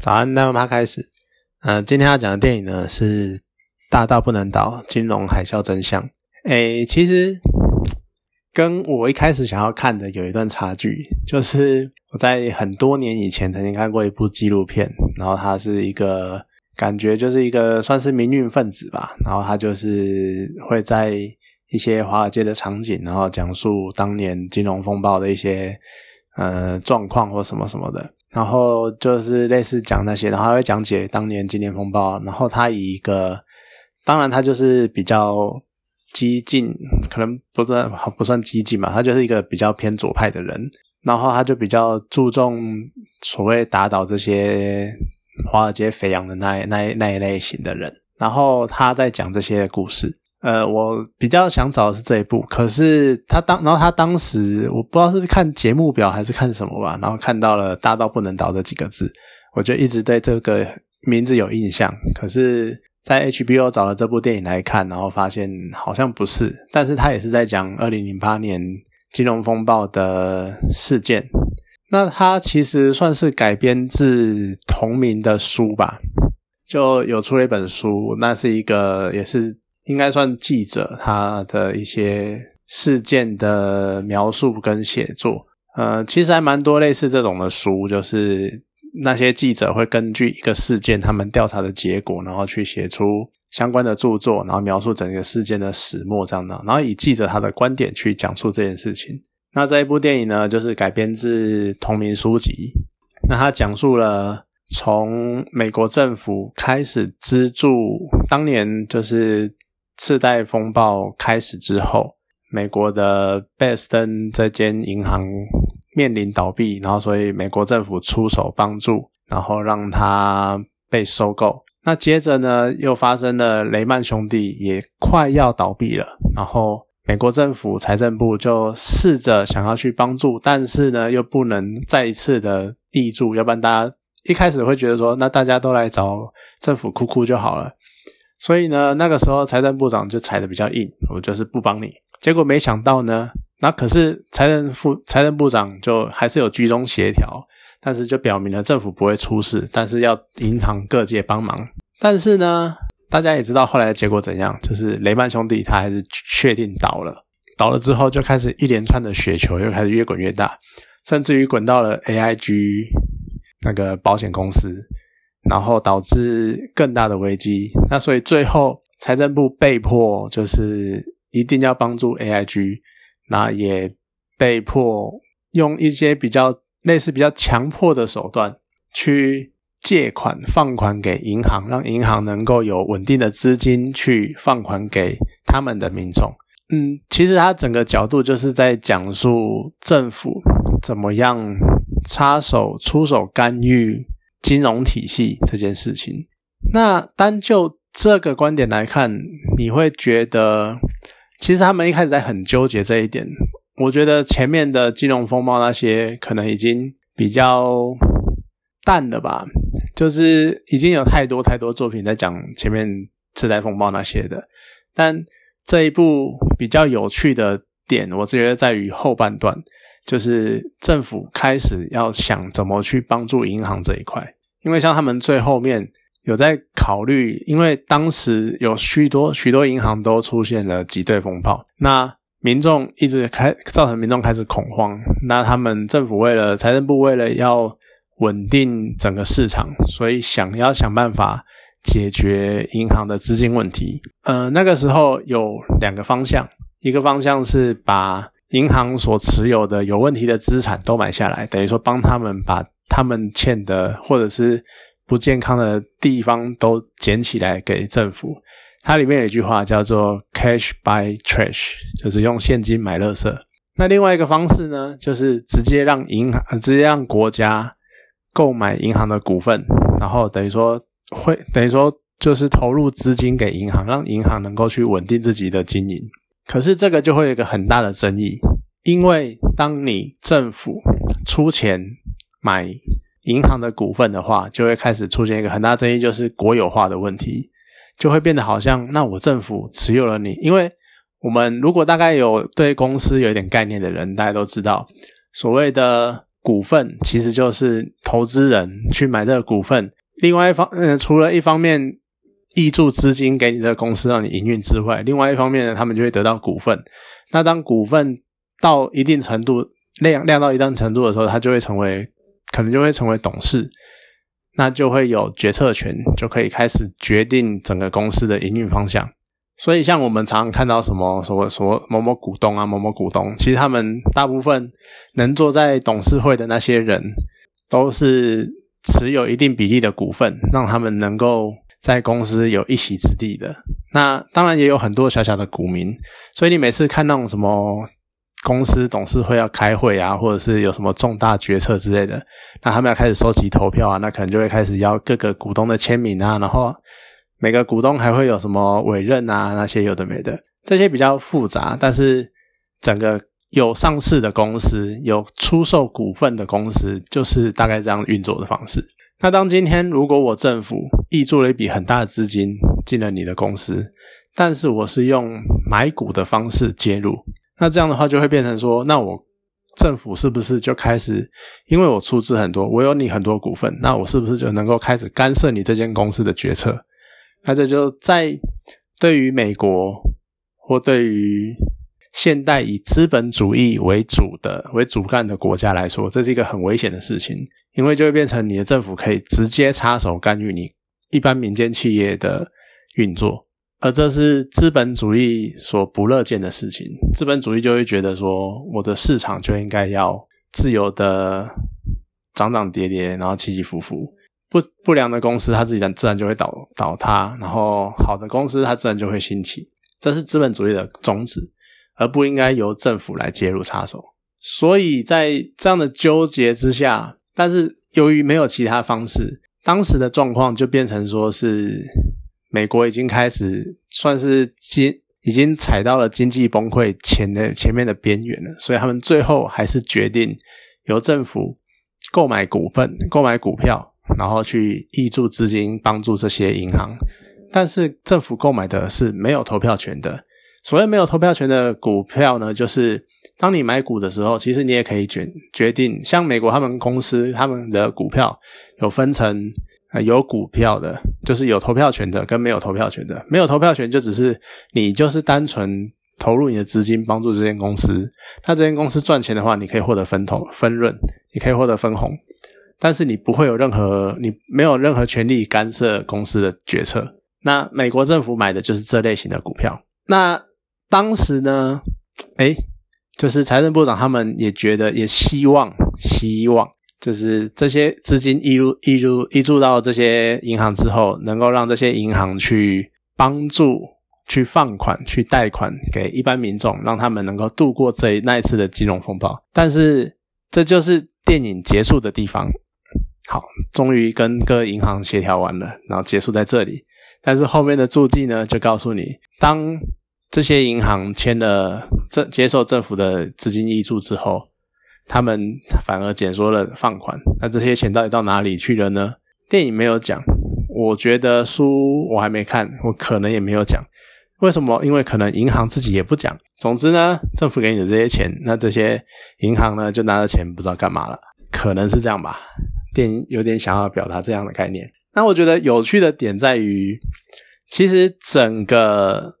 早安，那我们开始。呃，今天要讲的电影呢是《大到不能倒：金融海啸真相》。诶，其实跟我一开始想要看的有一段差距，就是我在很多年以前曾经看过一部纪录片，然后它是一个感觉就是一个算是民运分子吧，然后他就是会在一些华尔街的场景，然后讲述当年金融风暴的一些呃状况或什么什么的。然后就是类似讲那些，然后还会讲解当年金年风暴。然后他以一个，当然他就是比较激进，可能不算不算激进嘛，他就是一个比较偏左派的人。然后他就比较注重所谓打倒这些华尔街肥羊的那那那一类型的人。然后他在讲这些故事。呃，我比较想找的是这一部，可是他当，然后他当时我不知道是看节目表还是看什么吧，然后看到了“大到不能倒”这几个字，我就一直对这个名字有印象。可是，在 HBO 找了这部电影来看，然后发现好像不是，但是他也是在讲二零零八年金融风暴的事件。那他其实算是改编自同名的书吧，就有出了一本书，那是一个也是。应该算记者他的一些事件的描述跟写作，呃，其实还蛮多类似这种的书，就是那些记者会根据一个事件他们调查的结果，然后去写出相关的著作，然后描述整个事件的始末这样的，然后以记者他的观点去讲述这件事情。那这一部电影呢，就是改编自同名书籍，那它讲述了从美国政府开始资助当年就是。次贷风暴开始之后，美国的贝斯登这间银行面临倒闭，然后所以美国政府出手帮助，然后让它被收购。那接着呢，又发生了雷曼兄弟也快要倒闭了，然后美国政府财政部就试着想要去帮助，但是呢，又不能再一次的挹注，要不然大家一开始会觉得说，那大家都来找政府哭哭就好了。所以呢，那个时候财政部长就踩的比较硬，我就是不帮你。结果没想到呢，那可是财政副财政部长就还是有居中协调，但是就表明了政府不会出事，但是要银行各界帮忙。但是呢，大家也知道后来的结果怎样，就是雷曼兄弟他还是确定倒了，倒了之后就开始一连串的雪球又开始越滚越大，甚至于滚到了 AIG 那个保险公司。然后导致更大的危机，那所以最后财政部被迫就是一定要帮助 AIG，那也被迫用一些比较类似比较强迫的手段去借款放款给银行，让银行能够有稳定的资金去放款给他们的民众。嗯，其实他整个角度就是在讲述政府怎么样插手出手干预。金融体系这件事情，那单就这个观点来看，你会觉得其实他们一开始在很纠结这一点。我觉得前面的金融风暴那些可能已经比较淡了吧，就是已经有太多太多作品在讲前面次贷风暴那些的。但这一部比较有趣的点，我觉得在于后半段，就是政府开始要想怎么去帮助银行这一块。因为像他们最后面有在考虑，因为当时有许多许多银行都出现了挤兑风暴，那民众一直开造成民众开始恐慌，那他们政府为了财政部为了要稳定整个市场，所以想要想办法解决银行的资金问题。呃，那个时候有两个方向，一个方向是把银行所持有的有问题的资产都买下来，等于说帮他们把。他们欠的或者是不健康的地方都捡起来给政府。它里面有一句话叫做 “cash by trash”，就是用现金买垃圾。那另外一个方式呢，就是直接让银行直接让国家购买银行的股份，然后等于说会等于说就是投入资金给银行，让银行能够去稳定自己的经营。可是这个就会有一个很大的争议，因为当你政府出钱。买银行的股份的话，就会开始出现一个很大争议，就是国有化的问题，就会变得好像那我政府持有了你，因为我们如果大概有对公司有一点概念的人，大家都知道，所谓的股份其实就是投资人去买这个股份。另外一方，呃，除了一方面挹注资金给你这个公司让你营运之外，另外一方面呢，他们就会得到股份。那当股份到一定程度量量到一定程度的时候，它就会成为可能就会成为董事，那就会有决策权，就可以开始决定整个公司的营运方向。所以，像我们常常看到什么什么什么某某股东啊，某某股东，其实他们大部分能坐在董事会的那些人，都是持有一定比例的股份，让他们能够在公司有一席之地的。那当然也有很多小小的股民，所以你每次看那种什么公司董事会要开会啊，或者是有什么重大决策之类的，那他们要开始收集投票啊，那可能就会开始要各个股东的签名啊，然后。每个股东还会有什么委任啊？那些有的没的，这些比较复杂。但是整个有上市的公司、有出售股份的公司，就是大概这样运作的方式。那当今天如果我政府挹注了一笔很大的资金进了你的公司，但是我是用买股的方式介入，那这样的话就会变成说，那我政府是不是就开始，因为我出资很多，我有你很多股份，那我是不是就能够开始干涉你这间公司的决策？那这就在对于美国或对于现代以资本主义为主的为主干的国家来说，这是一个很危险的事情，因为就会变成你的政府可以直接插手干预你一般民间企业的运作，而这是资本主义所不乐见的事情。资本主义就会觉得说，我的市场就应该要自由的涨涨跌跌，然后起起伏伏。不不良的公司，它自己自然就会倒倒塌，然后好的公司，它自然就会兴起。这是资本主义的宗旨，而不应该由政府来介入插手。所以在这样的纠结之下，但是由于没有其他方式，当时的状况就变成说是美国已经开始算是经已经踩到了经济崩溃前的前面的边缘了，所以他们最后还是决定由政府购买股份、购买股票。然后去挹注资金帮助这些银行，但是政府购买的是没有投票权的。所谓没有投票权的股票呢，就是当你买股的时候，其实你也可以决决定。像美国他们公司他们的股票有分成有股票的，就是有投票权的跟没有投票权的。没有投票权就只是你就是单纯投入你的资金帮助这间公司，那这间公司赚钱的话，你可以获得分头分润，你可以获得分红。但是你不会有任何，你没有任何权利干涉公司的决策。那美国政府买的就是这类型的股票。那当时呢，哎，就是财政部长他们也觉得，也希望，希望就是这些资金移入、移入、移入到这些银行之后，能够让这些银行去帮助、去放款、去贷款给一般民众，让他们能够度过这那一次的金融风暴。但是这就是电影结束的地方。好，终于跟各银行协调完了，然后结束在这里。但是后面的注记呢，就告诉你，当这些银行签了政接受政府的资金挹注之后，他们反而减缩了放款。那这些钱到底到哪里去了呢？电影没有讲，我觉得书我还没看，我可能也没有讲。为什么？因为可能银行自己也不讲。总之呢，政府给你的这些钱，那这些银行呢，就拿着钱不知道干嘛了，可能是这样吧。电影有点想要表达这样的概念，那我觉得有趣的点在于，其实整个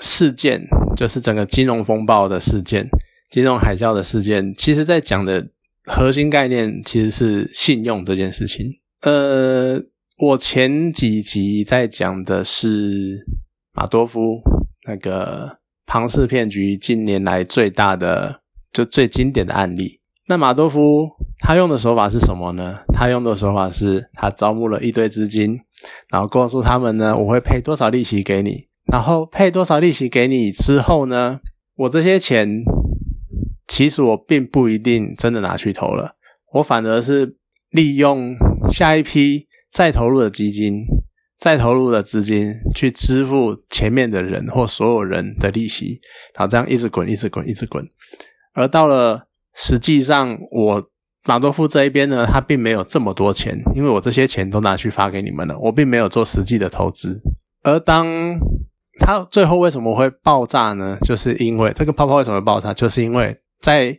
事件，就是整个金融风暴的事件、金融海啸的事件，其实在讲的核心概念其实是信用这件事情。呃，我前几集在讲的是马多夫那个庞氏骗局近年来最大的、就最经典的案例。那马多夫。他用的手法是什么呢？他用的手法是他招募了一堆资金，然后告诉他们呢，我会配多少利息给你，然后配多少利息给你之后呢，我这些钱其实我并不一定真的拿去投了，我反而是利用下一批再投入的基金、再投入的资金去支付前面的人或所有人的利息，然后这样一直滚、一直滚、一直滚，而到了实际上我。马多夫这一边呢，他并没有这么多钱，因为我这些钱都拿去发给你们了，我并没有做实际的投资。而当他最后为什么会爆炸呢？就是因为这个泡泡为什么会爆炸？就是因为在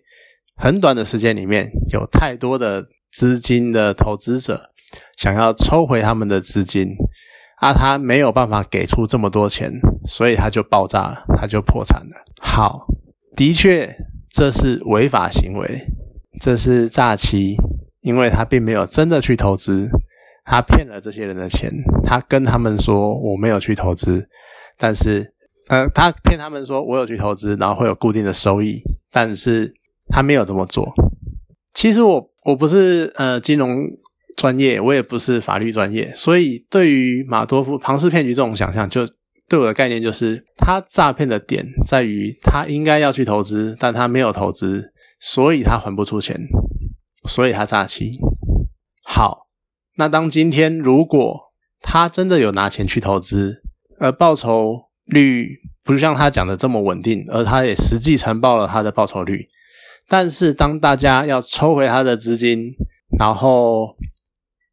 很短的时间里面，有太多的资金的投资者想要抽回他们的资金，啊，他没有办法给出这么多钱，所以他就爆炸了，他就破产了。好，的确这是违法行为，这是诈欺，因为他并没有真的去投资，他骗了这些人的钱，他跟他们说我没有去投资，但是。呃，他骗他们说我有去投资，然后会有固定的收益，但是他没有这么做。其实我我不是呃金融专业，我也不是法律专业，所以对于马多夫庞氏骗局这种想象，就对我的概念就是，他诈骗的点在于他应该要去投资，但他没有投资，所以他还不出钱，所以他诈欺。好，那当今天如果他真的有拿钱去投资，而报酬。率不是像他讲的这么稳定，而他也实际承报了他的报酬率。但是当大家要抽回他的资金，然后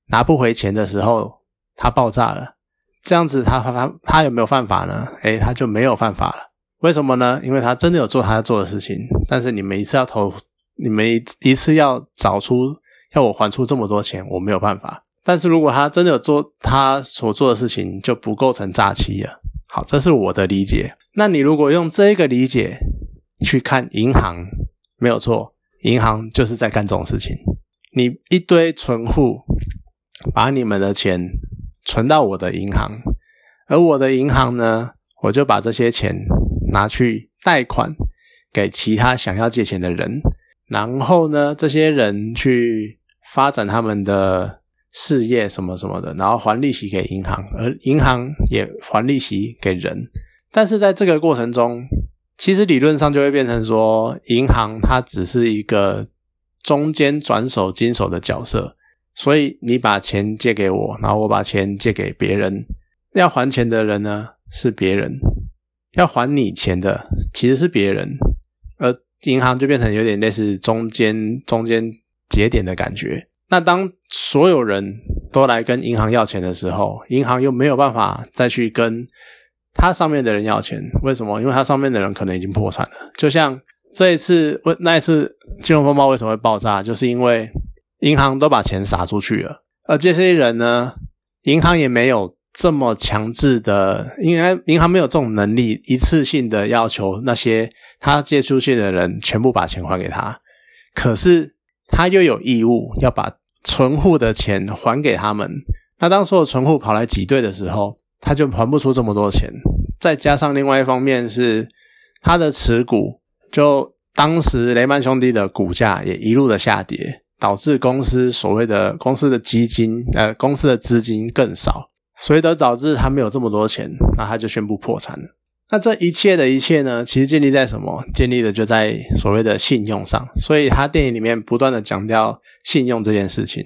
拿不回钱的时候，他爆炸了。这样子他他他有没有犯法呢？诶，他就没有犯法了。为什么呢？因为他真的有做他要做的事情。但是你每一次要投，你每一次要找出要我还出这么多钱，我没有办法。但是如果他真的有做他所做的事情，就不构成诈欺了。好，这是我的理解。那你如果用这个理解去看银行，没有错，银行就是在干这种事情。你一堆存户把你们的钱存到我的银行，而我的银行呢，我就把这些钱拿去贷款给其他想要借钱的人，然后呢，这些人去发展他们的。事业什么什么的，然后还利息给银行，而银行也还利息给人。但是在这个过程中，其实理论上就会变成说，银行它只是一个中间转手经手的角色。所以你把钱借给我，然后我把钱借给别人，要还钱的人呢是别人，要还你钱的其实是别人，而银行就变成有点类似中间中间节点的感觉。那当所有人都来跟银行要钱的时候，银行又没有办法再去跟他上面的人要钱，为什么？因为他上面的人可能已经破产了。就像这一次，那一次金融风暴为什么会爆炸，就是因为银行都把钱撒出去了，而这些人呢，银行也没有这么强制的，因为银行没有这种能力，一次性的要求那些他借出去的人全部把钱还给他，可是他又有义务要把。存户的钱还给他们，那当所有存户跑来挤兑的时候，他就还不出这么多钱。再加上另外一方面是他的持股，就当时雷曼兄弟的股价也一路的下跌，导致公司所谓的公司的基金，呃，公司的资金更少，所以得导致他没有这么多钱，那他就宣布破产了。那这一切的一切呢，其实建立在什么？建立的就在所谓的信用上。所以他电影里面不断的强调信用这件事情。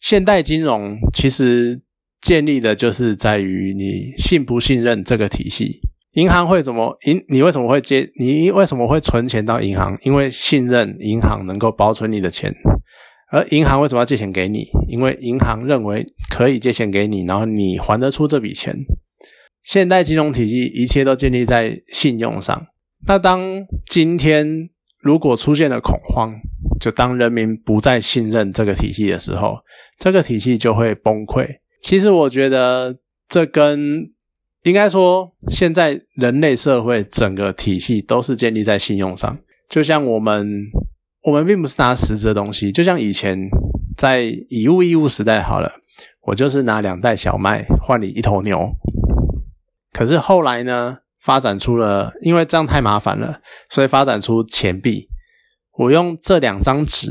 现代金融其实建立的就是在于你信不信任这个体系。银行会怎么银？你为什么会借？你为什么会存钱到银行？因为信任银行能够保存你的钱。而银行为什么要借钱给你？因为银行认为可以借钱给你，然后你还得出这笔钱。现代金融体系一切都建立在信用上。那当今天如果出现了恐慌，就当人民不再信任这个体系的时候，这个体系就会崩溃。其实我觉得这跟应该说，现在人类社会整个体系都是建立在信用上。就像我们，我们并不是拿实质的东西，就像以前在以物易物时代好了，我就是拿两袋小麦换你一头牛。可是后来呢，发展出了，因为这样太麻烦了，所以发展出钱币。我用这两张纸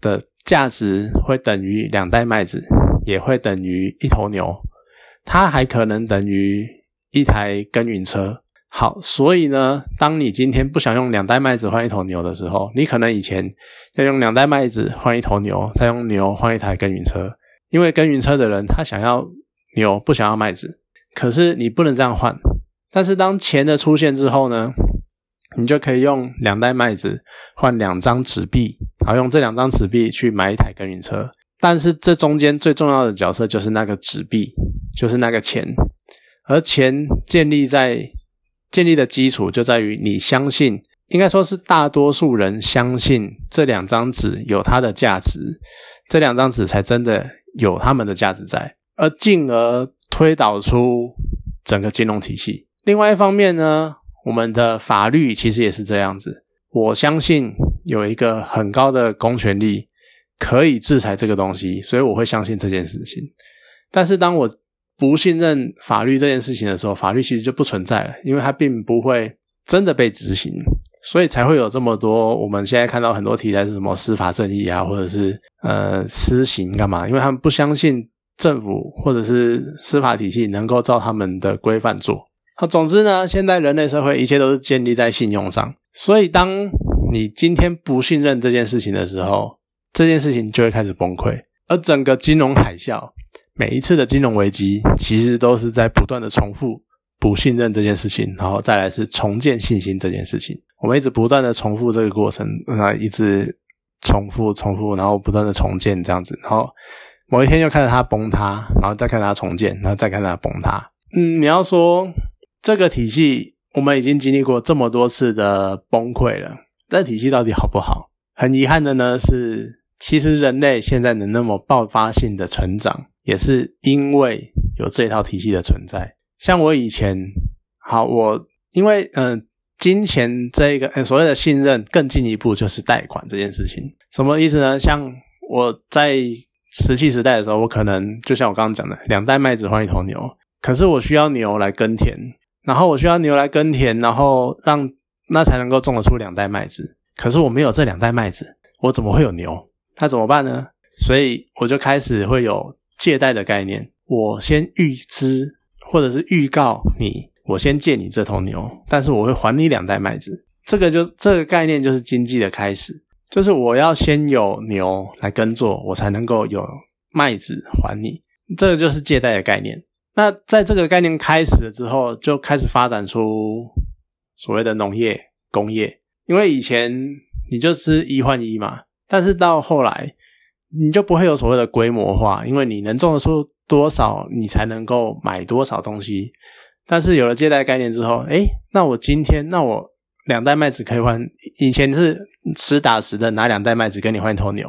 的价值会等于两袋麦子，也会等于一头牛，它还可能等于一台耕耘车。好，所以呢，当你今天不想用两袋麦子换一头牛的时候，你可能以前要用两袋麦子换一头牛，再用牛换一台耕耘车，因为耕耘车的人他想要牛，不想要麦子。可是你不能这样换，但是当钱的出现之后呢，你就可以用两袋麦子换两张纸币，然后用这两张纸币去买一台耕耘车。但是这中间最重要的角色就是那个纸币，就是那个钱。而钱建立在建立的基础就在于你相信应该说是大多数人相信这两张纸有它的价值，这两张纸才真的有他们的价值在，而进而推导出整个金融体系。另外一方面呢，我们的法律其实也是这样子，我相信有一个很高的公权力可以制裁这个东西，所以我会相信这件事情。但是当我不信任法律这件事情的时候，法律其实就不存在了，因为它并不会真的被执行，所以才会有这么多我们现在看到很多题材是什么司法正义啊，或者是呃私刑干嘛？因为他们不相信政府或者是司法体系能够照他们的规范做。好，总之呢，现在人类社会一切都是建立在信用上，所以当你今天不信任这件事情的时候，这件事情就会开始崩溃，而整个金融海啸。每一次的金融危机，其实都是在不断的重复不信任这件事情，然后再来是重建信心这件事情。我们一直不断的重复这个过程，啊，一直重复重复，然后不断的重建这样子，然后某一天又看着它崩塌，然后再看它重建，然后再看它崩塌。嗯，你要说这个体系，我们已经经历过这么多次的崩溃了，这体系到底好不好？很遗憾的呢，是其实人类现在能那么爆发性的成长。也是因为有这套体系的存在，像我以前，好，我因为嗯，金钱这一个所谓的信任，更进一步就是贷款这件事情，什么意思呢？像我在石器时代的时候，我可能就像我刚刚讲的，两袋麦子换一头牛，可是我需要牛来耕田，然后我需要牛来耕田，然后让那才能够种得出两袋麦子，可是我没有这两袋麦子，我怎么会有牛？那怎么办呢？所以我就开始会有。借贷的概念，我先预支或者是预告你，我先借你这头牛，但是我会还你两袋麦子。这个就这个概念就是经济的开始，就是我要先有牛来耕作，我才能够有麦子还你。这个就是借贷的概念。那在这个概念开始了之后，就开始发展出所谓的农业、工业。因为以前你就是一换一嘛，但是到后来。你就不会有所谓的规模化，因为你能种得出多少，你才能够买多少东西。但是有了借贷概念之后，诶，那我今天，那我两袋麦子可以换，以前是实打实的拿两袋麦子跟你换一头牛，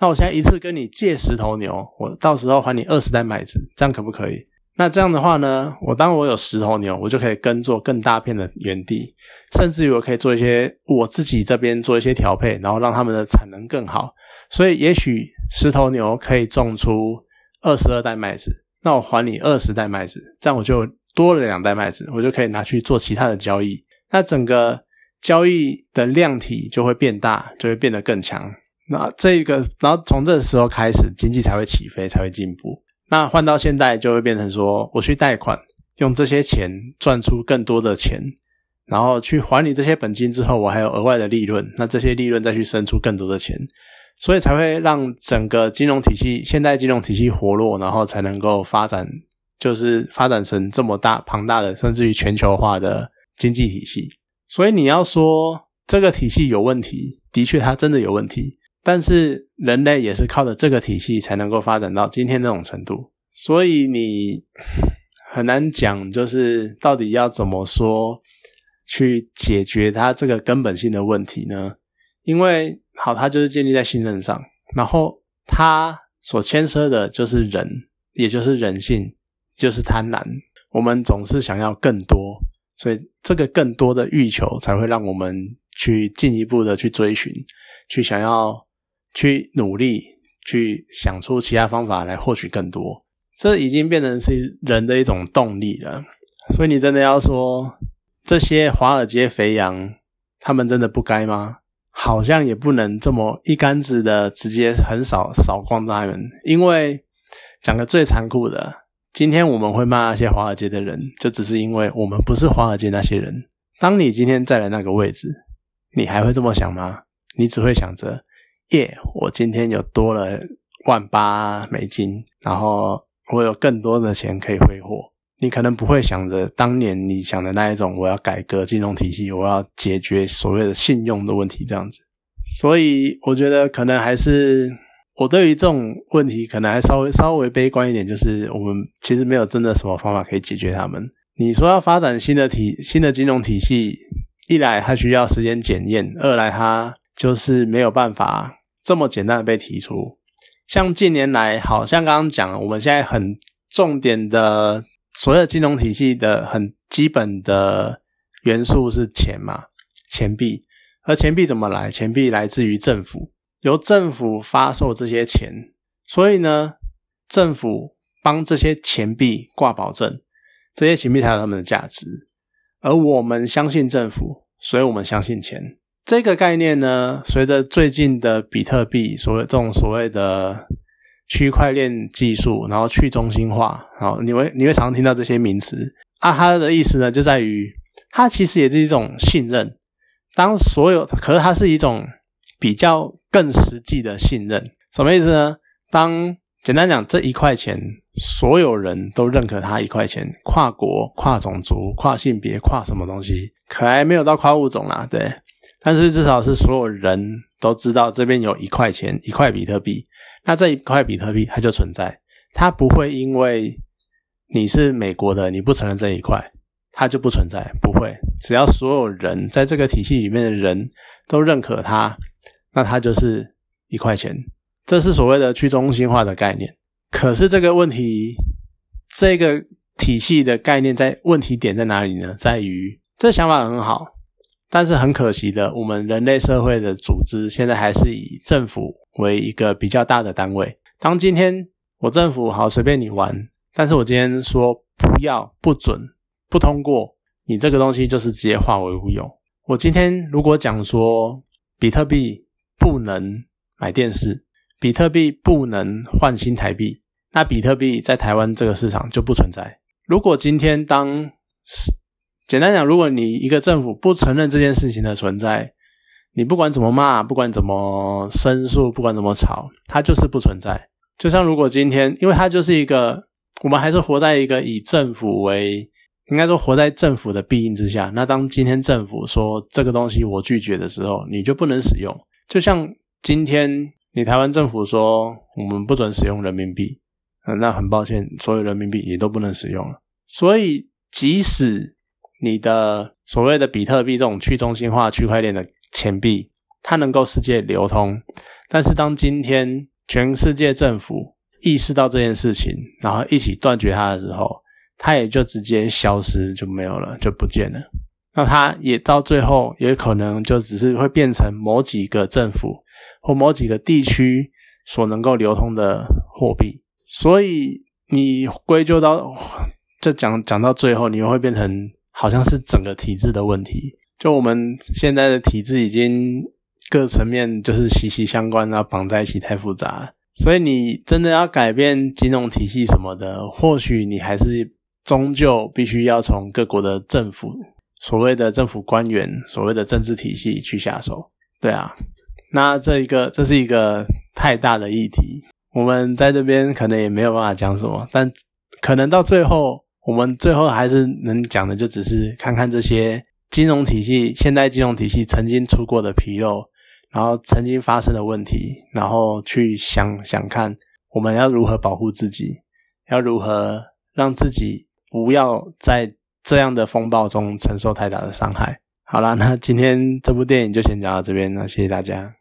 那我现在一次跟你借十头牛，我到时候还你二十袋麦子，这样可不可以？那这样的话呢，我当我有十头牛，我就可以耕作更大片的园地，甚至于我可以做一些我自己这边做一些调配，然后让他们的产能更好。所以，也许十头牛可以种出二十二袋麦子，那我还你二十袋麦子，这样我就多了两袋麦子，我就可以拿去做其他的交易。那整个交易的量体就会变大，就会变得更强。那这个，然后从这个时候开始，经济才会起飞，才会进步。那换到现在，就会变成说，我去贷款，用这些钱赚出更多的钱，然后去还你这些本金之后，我还有额外的利润，那这些利润再去生出更多的钱。所以才会让整个金融体系、现代金融体系活络，然后才能够发展，就是发展成这么大庞大的，甚至于全球化的经济体系。所以你要说这个体系有问题，的确它真的有问题。但是人类也是靠着这个体系才能够发展到今天这种程度。所以你很难讲，就是到底要怎么说去解决它这个根本性的问题呢？因为好，它就是建立在信任上，然后它所牵涉的就是人，也就是人性，就是贪婪。我们总是想要更多，所以这个更多的欲求才会让我们去进一步的去追寻，去想要去努力，去想出其他方法来获取更多。这已经变成是人的一种动力了。所以你真的要说这些华尔街肥羊，他们真的不该吗？好像也不能这么一竿子的直接很少扫光他们，因为讲个最残酷的，今天我们会骂那些华尔街的人，就只是因为我们不是华尔街那些人。当你今天在了那个位置，你还会这么想吗？你只会想着，耶，我今天有多了万八美金，然后我有更多的钱可以挥霍。你可能不会想着当年你想的那一种，我要改革金融体系，我要解决所谓的信用的问题这样子。所以我觉得可能还是我对于这种问题可能还稍微稍微悲观一点，就是我们其实没有真的什么方法可以解决他们。你说要发展新的体新的金融体系，一来它需要时间检验，二来它就是没有办法这么简单的被提出。像近年来，好像刚刚讲，我们现在很重点的所有金融体系的很基本的元素是钱嘛，钱币。而钱币怎么来？钱币来自于政府，由政府发售这些钱，所以呢，政府帮这些钱币挂保证，这些钱币才有他们的价值。而我们相信政府，所以我们相信钱。这个概念呢，随着最近的比特币，所谓这种所谓的区块链技术，然后去中心化，然后你会你会常常听到这些名词啊，它的意思呢，就在于它其实也是一种信任。当所有，可是它是一种比较更实际的信任，什么意思呢？当简单讲，这一块钱，所有人都认可它一块钱，跨国、跨种族、跨性别、跨什么东西，可还没有到跨物种啦，对。但是至少是所有人都知道这边有一块钱，一块比特币，那这一块比特币它就存在，它不会因为你是美国的，你不承认这一块。它就不存在，不会。只要所有人在这个体系里面的人都认可它，那它就是一块钱。这是所谓的去中心化的概念。可是这个问题，这个体系的概念在问题点在哪里呢？在于这想法很好，但是很可惜的，我们人类社会的组织现在还是以政府为一个比较大的单位。当今天我政府好随便你玩，但是我今天说不要不准。不通过，你这个东西就是直接化为乌有。我今天如果讲说比特币不能买电视，比特币不能换新台币，那比特币在台湾这个市场就不存在。如果今天当简单讲，如果你一个政府不承认这件事情的存在，你不管怎么骂，不管怎么申诉，不管怎么吵，它就是不存在。就像如果今天，因为它就是一个，我们还是活在一个以政府为。应该说，活在政府的庇荫之下。那当今天政府说这个东西我拒绝的时候，你就不能使用。就像今天你台湾政府说我们不准使用人民币，那很抱歉，所有人民币也都不能使用了。所以，即使你的所谓的比特币这种去中心化区块链的钱币，它能够世界流通，但是当今天全世界政府意识到这件事情，然后一起断绝它的时候，它也就直接消失就没有了，就不见了。那它也到最后也可能就只是会变成某几个政府或某几个地区所能够流通的货币。所以你归咎到，就讲讲到最后，你又会变成好像是整个体制的问题。就我们现在的体制已经各层面就是息息相关啊，绑在一起太复杂。所以你真的要改变金融体系什么的，或许你还是。终究必须要从各国的政府，所谓的政府官员，所谓的政治体系去下手。对啊，那这一个这是一个太大的议题，我们在这边可能也没有办法讲什么，但可能到最后，我们最后还是能讲的，就只是看看这些金融体系，现代金融体系曾经出过的纰漏，然后曾经发生的问题，然后去想想看，我们要如何保护自己，要如何让自己。不要在这样的风暴中承受太大的伤害。好了，那今天这部电影就先讲到这边了，谢谢大家。